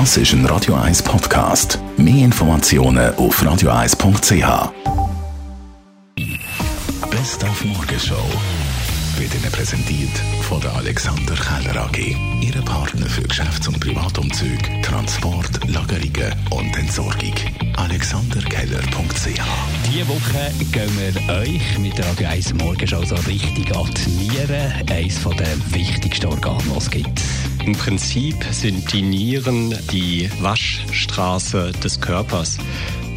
Das ist ein Radio 1 Podcast. Mehr Informationen auf radio1.ch. Best auf Morgenshow wird Ihnen präsentiert von der Alexander Keller AG. Ihre Partner für Geschäfts- und Privatumzüge, Transport, Lagerungen und Entsorgung. AlexanderKeller.ch Diese Woche gehen wir euch mit der Radio 1 Morgenshow so richtig an die Nieren. Eines der wichtigsten Organe, die es gibt. Im Prinzip sind die Nieren die Waschstraße des Körpers.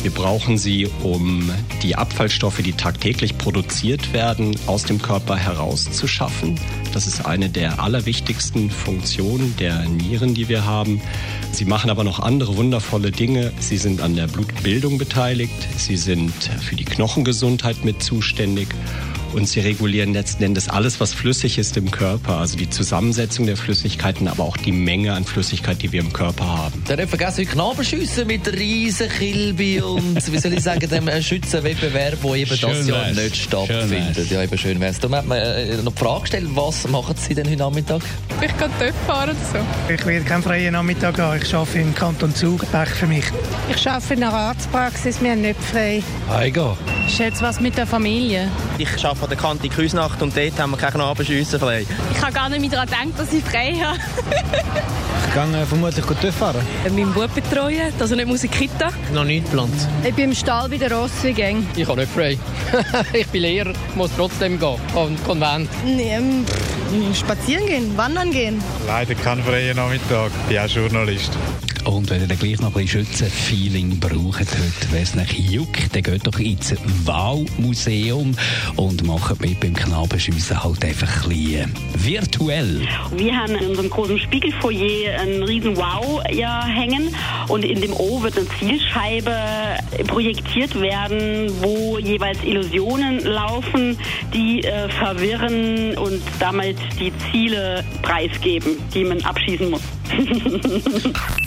Wir brauchen sie, um die Abfallstoffe, die tagtäglich produziert werden, aus dem Körper herauszuschaffen. Das ist eine der allerwichtigsten Funktionen der Nieren, die wir haben. Sie machen aber noch andere wundervolle Dinge. Sie sind an der Blutbildung beteiligt. Sie sind für die Knochengesundheit mit zuständig und sie regulieren letzten Endes alles, was flüssig ist im Körper, also die Zusammensetzung der Flüssigkeiten, aber auch die Menge an Flüssigkeit, die wir im Körper haben. Der hat vergessen, heute Knabenschüsse mit der riesen Kilby und, wie soll ich sagen, dem Schützenwettbewerb, der eben Schön das Jahr nicht stattfindet. Ja, eben schön wär's. Da hat man äh, noch die Frage gestellt, was machen Sie denn heute Nachmittag? Ich gehe dort fahren oder so. Ich werde keinen freien Nachmittag haben. Ich arbeite im Kanton Zug. Pech für mich. Ich arbeite in einer Arztpraxis, wir haben nicht frei. Heiko. Ist jetzt was mit der Familie? Ich arbeite an der Kante Küsnacht und dort haben wir keine Abendschüsse frei. Ich habe gar nicht mehr daran gedacht, dass ich frei habe. Ich gehe vermutlich TÜV fahren. Meinen Bub betreuen, dass er nicht muss in die Kita. Noch nicht geplant. Ich bin im Stall bei der Rosswing. Ich habe nicht frei. ich bin Lehrer, muss trotzdem gehen. Am Konvent. Ähm, spazieren gehen, wandern gehen. Leider kein freier Nachmittag. Ich bin auch Journalist. Und wenn ihr dann gleich noch ein bisschen Schützenfeeling braucht heute, wenn es euch juckt, dann geht doch ins Wow-Museum und macht mit beim Knabenschiessen halt einfach ein bisschen virtuell. Wir haben in unserem großen Spiegelfoyer einen riesen Wow ja, hängen und in dem O wird eine Zielscheibe projektiert werden, wo jeweils Illusionen laufen, die äh, verwirren und damit die Ziele preisgeben, die man abschießen muss.